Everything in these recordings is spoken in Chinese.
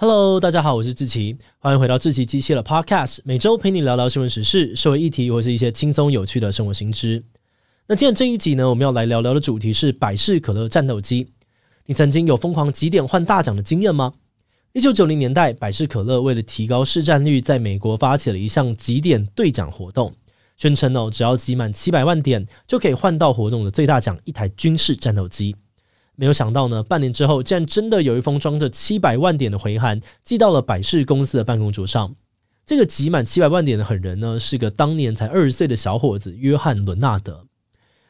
Hello，大家好，我是志奇，欢迎回到志祺七七的 Podcast，每周陪你聊聊新闻时事、社会议题或是一些轻松有趣的生活新知。那今天这一集呢，我们要来聊聊的主题是百事可乐战斗机。你曾经有疯狂集点换大奖的经验吗？一九九零年代，百事可乐为了提高市占率，在美国发起了一项集点兑奖活动，宣称哦，只要集满七百万点，就可以换到活动的最大奖——一台军事战斗机。没有想到呢，半年之后，竟然真的有一封装着七百万点的回函寄到了百事公司的办公桌上。这个集满七百万点的狠人呢，是个当年才二十岁的小伙子约翰·伦纳德。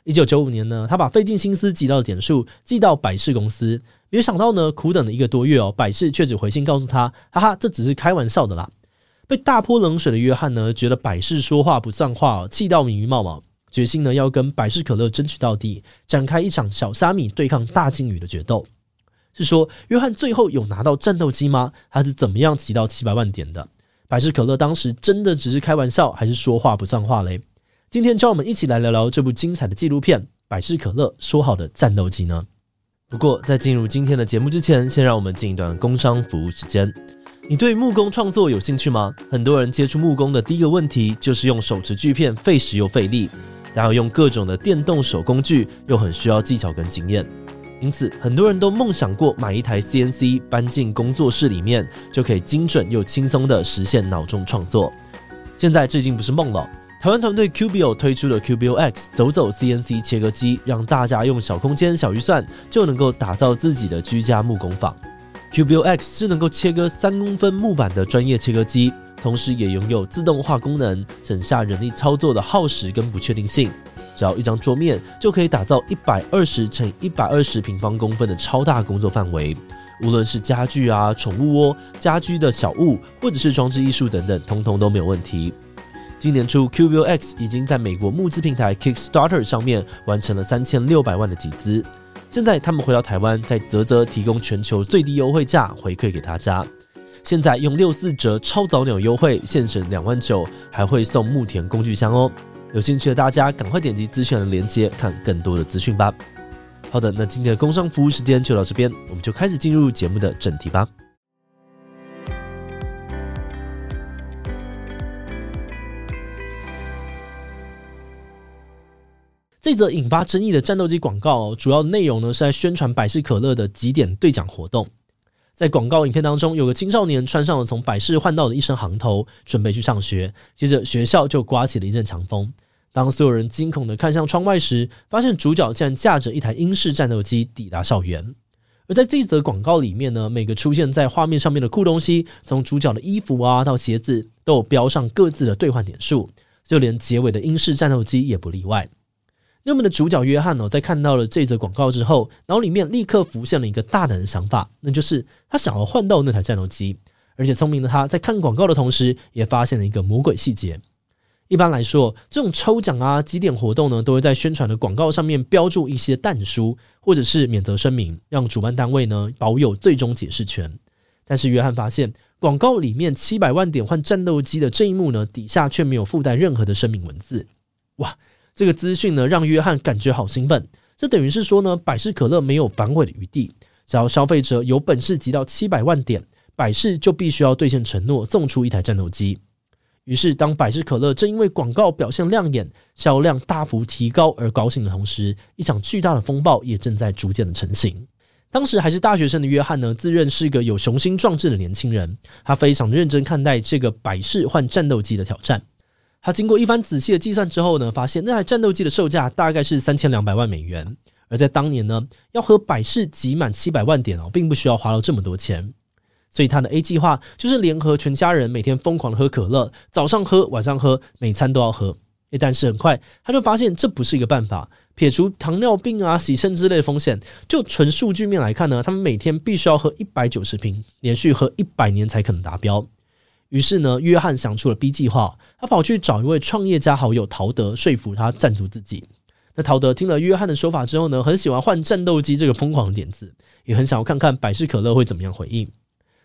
一九九五年呢，他把费尽心思集到的点数寄到百事公司，没有想到呢，苦等了一个多月哦，百事却只回信告诉他：“哈哈，这只是开玩笑的啦。”被大泼冷水的约翰呢，觉得百事说话不算话哦，气到迷迷冒冒。决心呢，要跟百事可乐争取到底，展开一场小虾米对抗大鲸鱼的决斗。是说，约翰最后有拿到战斗机吗？他是怎么样集到七百万点的？百事可乐当时真的只是开玩笑，还是说话不算话嘞？今天就让我们一起来聊聊这部精彩的纪录片《百事可乐说好的战斗机》呢？不过，在进入今天的节目之前，先让我们进一段工商服务时间。你对木工创作有兴趣吗？很多人接触木工的第一个问题就是用手持锯片费时又费力。然后用各种的电动手工具，又很需要技巧跟经验，因此很多人都梦想过买一台 CNC 搬进工作室里面，就可以精准又轻松的实现脑中创作。现在这已经不是梦了，台湾团队 QBO 推出了 QBO X 走走 CNC 切割机，让大家用小空间、小预算就能够打造自己的居家木工坊。QBO X 是能够切割三公分木板的专业切割机。同时也拥有自动化功能，省下人力操作的耗时跟不确定性。只要一张桌面，就可以打造一百二十乘一百二十平方公分的超大工作范围。无论是家具啊、宠物窝、家居的小物，或者是装置艺术等等，通通都没有问题。今年初，QBO X 已经在美国募资平台 Kickstarter 上面完成了三千六百万的集资。现在他们回到台湾，在啧啧提供全球最低优惠价回馈给大家。现在用六四折超早鸟优惠，现省两万九，还会送木田工具箱哦。有兴趣的大家赶快点击资讯的链接，看更多的资讯吧。好的，那今天的工商服务时间就到这边，我们就开始进入节目的正题吧。这则引发争议的战斗机广告，主要内容呢是在宣传百事可乐的几点兑奖活动。在广告影片当中，有个青少年穿上了从百事换到的一身行头，准备去上学。接着，学校就刮起了一阵强风。当所有人惊恐地看向窗外时，发现主角竟然驾着一台英式战斗机抵达校园。而在这则广告里面呢，每个出现在画面上面的酷东西，从主角的衣服啊到鞋子，都有标上各自的兑换点数，就连结尾的英式战斗机也不例外。那么的主角约翰哦，在看到了这则广告之后，脑里面立刻浮现了一个大胆的想法，那就是他想要换到那台战斗机。而且聪明的他在看广告的同时，也发现了一个魔鬼细节。一般来说，这种抽奖啊、几点活动呢，都会在宣传的广告上面标注一些但书或者是免责声明，让主办单位呢保有最终解释权。但是约翰发现，广告里面七百万点换战斗机的这一幕呢，底下却没有附带任何的声明文字。哇！这个资讯呢，让约翰感觉好兴奋。这等于是说呢，百事可乐没有反悔的余地。只要消费者有本事集到七百万点，百事就必须要兑现承诺，送出一台战斗机。于是，当百事可乐正因为广告表现亮眼、销量大幅提高而高兴的同时，一场巨大的风暴也正在逐渐的成型。当时还是大学生的约翰呢，自认是个有雄心壮志的年轻人，他非常认真看待这个百事换战斗机的挑战。他经过一番仔细的计算之后呢，发现那台战斗机的售价大概是三千两百万美元。而在当年呢，要和百事集满七百万点哦，并不需要花到这么多钱。所以他的 A 计划就是联合全家人每天疯狂的喝可乐，早上喝，晚上喝，每餐都要喝。但是很快他就发现这不是一个办法，撇除糖尿病啊、洗肾之类的风险，就纯数据面来看呢，他们每天必须要喝一百九十瓶，连续喝一百年才可能达标。于是呢，约翰想出了 B 计划，他跑去找一位创业家好友陶德，说服他赞助自己。那陶德听了约翰的说法之后呢，很喜欢换战斗机这个疯狂的点子，也很想要看看百事可乐会怎么样回应。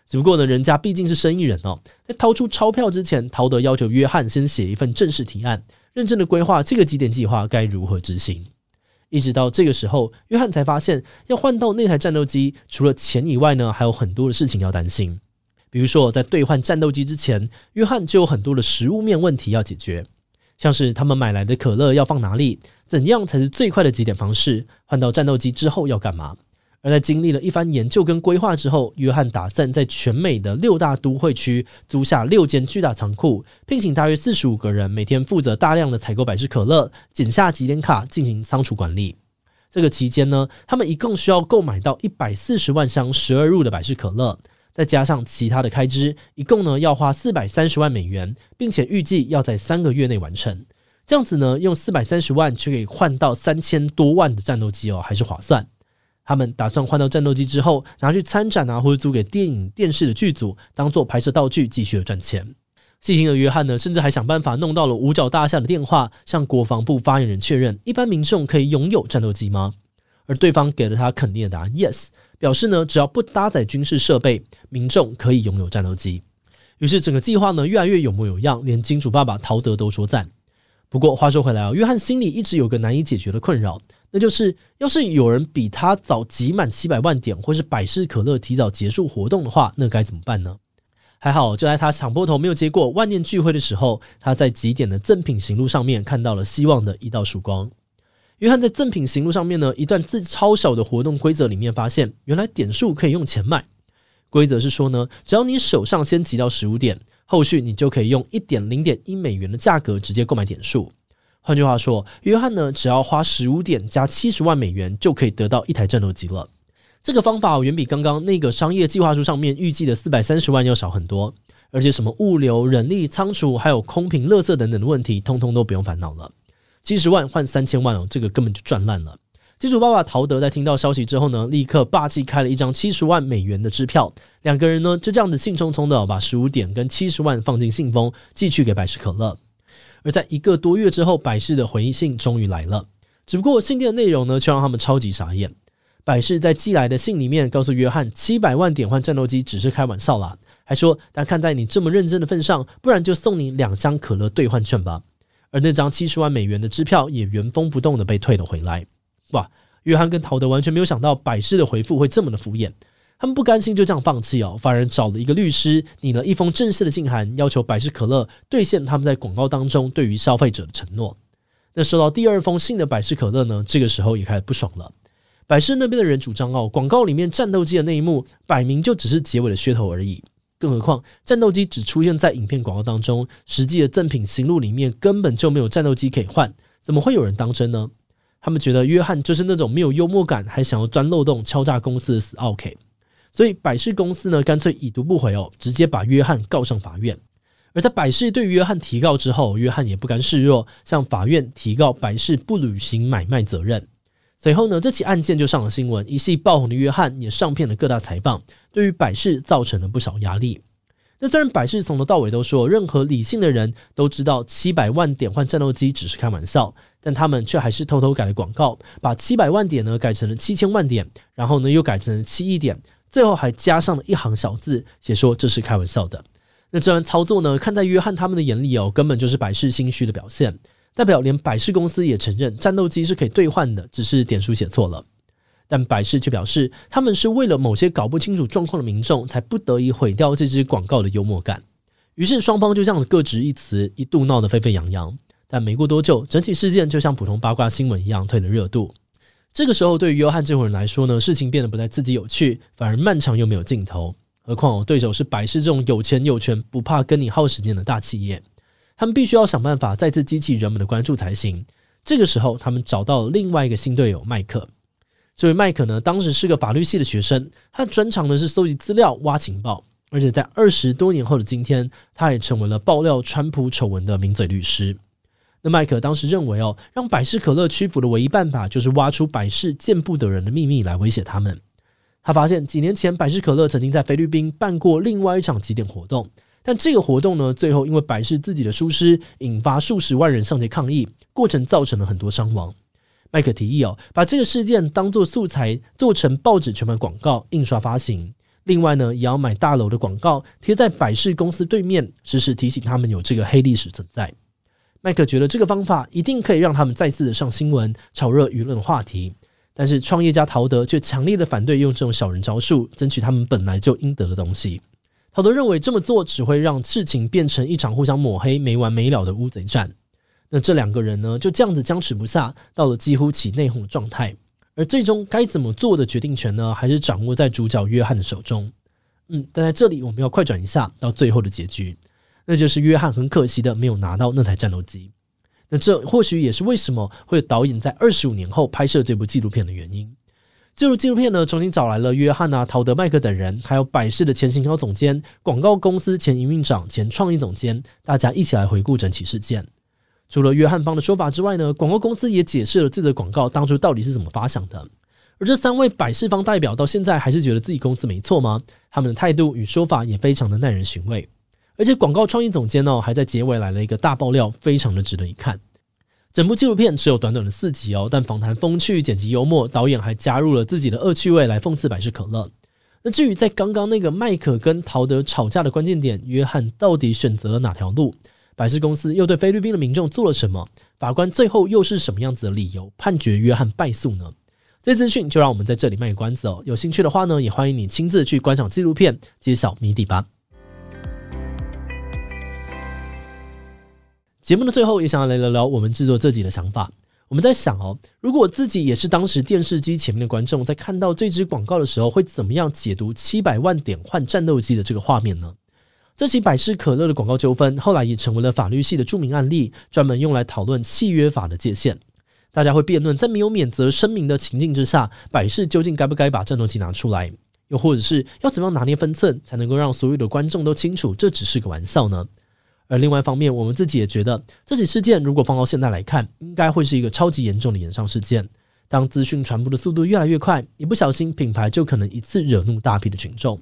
只不过呢，人家毕竟是生意人哦，在掏出钞票之前，陶德要求约翰先写一份正式提案，认真的规划这个几点计划该如何执行。一直到这个时候，约翰才发现要换到那台战斗机，除了钱以外呢，还有很多的事情要担心。比如说，在兑换战斗机之前，约翰就有很多的食物面问题要解决，像是他们买来的可乐要放哪里，怎样才是最快的集点方式，换到战斗机之后要干嘛。而在经历了一番研究跟规划之后，约翰打算在全美的六大都会区租下六间巨大仓库，聘请大约四十五个人，每天负责大量的采购百事可乐，剪下集点卡进行仓储管理。这个期间呢，他们一共需要购买到一百四十万箱十二入的百事可乐。再加上其他的开支，一共呢要花四百三十万美元，并且预计要在三个月内完成。这样子呢，用四百三十万就可以换到三千多万的战斗机哦，还是划算。他们打算换到战斗机之后，拿去参展啊，或者租给电影、电视的剧组，当做拍摄道具，继续的赚钱。细心的约翰呢，甚至还想办法弄到了五角大厦的电话，向国防部发言人确认：一般民众可以拥有战斗机吗？而对方给了他肯定的答案：Yes。表示呢，只要不搭载军事设备，民众可以拥有战斗机。于是整个计划呢，越来越有模有样，连金主爸爸陶德都说赞。不过话说回来啊，约翰心里一直有个难以解决的困扰，那就是要是有人比他早集满七百万点，或是百事可乐提早结束活动的话，那该怎么办呢？还好，就在他抢破头没有结果，万念俱灰的时候，他在集点的赠品行路上面看到了希望的一道曙光。约翰在赠品行录上面呢，一段字超小的活动规则里面发现，原来点数可以用钱买。规则是说呢，只要你手上先集到十五点，后续你就可以用一点零点一美元的价格直接购买点数。换句话说，约翰呢，只要花十五点加七十万美元，就可以得到一台战斗机了。这个方法远比刚刚那个商业计划书上面预计的四百三十万要少很多，而且什么物流、人力、仓储，还有空瓶、垃圾等等的问题，通通都不用烦恼了。七十万换三千万哦，这个根本就赚烂了。金主爸爸陶德在听到消息之后呢，立刻霸气开了一张七十万美元的支票。两个人呢就这样子兴冲冲的把十五点跟七十万放进信封，寄去给百事可乐。而在一个多月之后，百事的回信终于来了。只不过信件的内容呢，却让他们超级傻眼。百事在寄来的信里面告诉约翰，七百万点换战斗机只是开玩笑啦，还说但看在你这么认真的份上，不然就送你两箱可乐兑换券吧。而那张七十万美元的支票也原封不动的被退了回来。哇，约翰跟陶德完全没有想到百事的回复会这么的敷衍，他们不甘心就这样放弃哦，反而找了一个律师拟了一封正式的信函，要求百事可乐兑现他们在广告当中对于消费者的承诺。那收到第二封信的百事可乐呢，这个时候也开始不爽了。百事那边的人主张哦，广告里面战斗机的那一幕摆明就只是结尾的噱头而已。更何况，战斗机只出现在影片广告当中，实际的赠品行录里面根本就没有战斗机可以换，怎么会有人当真呢？他们觉得约翰就是那种没有幽默感，还想要钻漏洞敲诈公司的死奥 K。所以百事公司呢，干脆已读不回哦，直接把约翰告上法院。而在百事对约翰提告之后，约翰也不甘示弱，向法院提告百事不履行买卖责任。随后呢，这起案件就上了新闻，一系爆红的约翰也上骗了各大财报，对于百事造成了不少压力。那虽然百事从头到尾都说，任何理性的人都知道七百万点换战斗机只是开玩笑，但他们却还是偷偷改了广告，把七百万点呢改成了七千万点，然后呢又改成了七亿点，最后还加上了一行小字，写说这是开玩笑的。那这番操作呢，看在约翰他们的眼里哦，根本就是百事心虚的表现。代表连百事公司也承认战斗机是可以兑换的，只是点数写错了。但百事却表示，他们是为了某些搞不清楚状况的民众，才不得已毁掉这支广告的幽默感。于是双方就这样子各执一词，一度闹得沸沸扬扬。但没过多久，整体事件就像普通八卦新闻一样退了热度。这个时候，对于约翰这伙人来说呢，事情变得不再刺激有趣，反而漫长又没有尽头。何况，对手是百事这种有钱有权、不怕跟你耗时间的大企业。他们必须要想办法再次激起人们的关注才行。这个时候，他们找到了另外一个新队友麦克。这位麦克呢，当时是个法律系的学生，他的专长呢是搜集资料、挖情报，而且在二十多年后的今天，他也成为了爆料川普丑闻的名嘴律师。那麦克当时认为哦，让百事可乐屈服的唯一办法就是挖出百事见不得人的秘密来威胁他们。他发现几年前百事可乐曾经在菲律宾办过另外一场集点活动，但这个活动呢，最后因为百事自己的疏失，引发数十万人上街抗议，过程造成了很多伤亡。麦克提议哦，把这个事件当作素材，做成报纸全版广告，印刷发行。另外呢，也要买大楼的广告贴在百事公司对面，时时提醒他们有这个黑历史存在。麦克觉得这个方法一定可以让他们再次的上新闻，炒热舆论话题。但是创业家陶德却强烈的反对用这种小人招数争取他们本来就应得的东西。陶德认为这么做只会让事情变成一场互相抹黑、没完没了的乌贼战。那这两个人呢，就这样子僵持不下，到了几乎起内讧的状态。而最终该怎么做的决定权呢，还是掌握在主角约翰的手中。嗯，但在这里我们要快转一下到最后的结局，那就是约翰很可惜的没有拿到那台战斗机。那这或许也是为什么会有导演在二十五年后拍摄这部纪录片的原因。这部纪录片呢，重新找来了约翰啊、陶德、麦克等人，还有百事的前行销总监、广告公司前营运长、前创意总监，大家一起来回顾整起事件。除了约翰方的说法之外呢，广告公司也解释了自己的广告当初到底是怎么发想的。而这三位百事方代表到现在还是觉得自己公司没错吗？他们的态度与说法也非常的耐人寻味。而且广告创意总监呢，还在结尾来了一个大爆料，非常的值得一看。整部纪录片只有短短的四集哦，但访谈风趣，剪辑幽默，导演还加入了自己的恶趣味来讽刺百事可乐。那至于在刚刚那个麦克跟陶德吵架的关键点，约翰到底选择了哪条路？百事公司又对菲律宾的民众做了什么？法官最后又是什么样子的理由判决约翰败诉呢？这资讯就让我们在这里卖个关子哦。有兴趣的话呢，也欢迎你亲自去观赏纪录片，揭晓谜底吧。节目的最后，也想要来聊聊我们制作这集的想法。我们在想哦，如果自己也是当时电视机前面的观众，在看到这支广告的时候，会怎么样解读七百万点换战斗机的这个画面呢？这起百事可乐的广告纠纷，后来也成为了法律系的著名案例，专门用来讨论契约法的界限。大家会辩论，在没有免责声明的情境之下，百事究竟该不该把战斗机拿出来？又或者是要怎么样拿捏分寸，才能够让所有的观众都清楚这只是个玩笑呢？而另外一方面，我们自己也觉得，这起事件如果放到现在来看，应该会是一个超级严重的炎上事件。当资讯传播的速度越来越快，一不小心，品牌就可能一次惹怒大批的群众。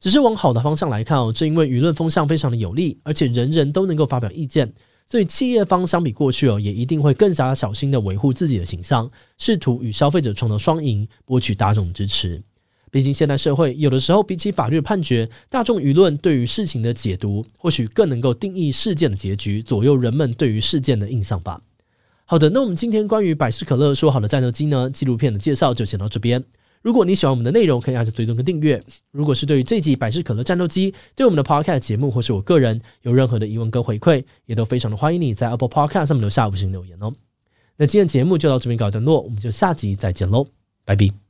只是往好的方向来看哦，正因为舆论风向非常的有利，而且人人都能够发表意见，所以企业方相比过去哦，也一定会更加小心的维护自己的形象，试图与消费者创造双赢，博取大众的支持。毕竟，现代社会有的时候比起法律判决，大众舆论对于事情的解读，或许更能够定义事件的结局，左右人们对于事件的印象吧。好的，那我们今天关于百事可乐说好的战斗机呢，纪录片的介绍就先到这边。如果你喜欢我们的内容，可以按下追踪跟订阅。如果是对于这集百事可乐战斗机，对我们的 Podcast 节目或是我个人有任何的疑问跟回馈，也都非常的欢迎你在 Apple Podcast 上面留下五星留言哦。那今天节目就到这边告一段落，我们就下集再见喽，拜拜。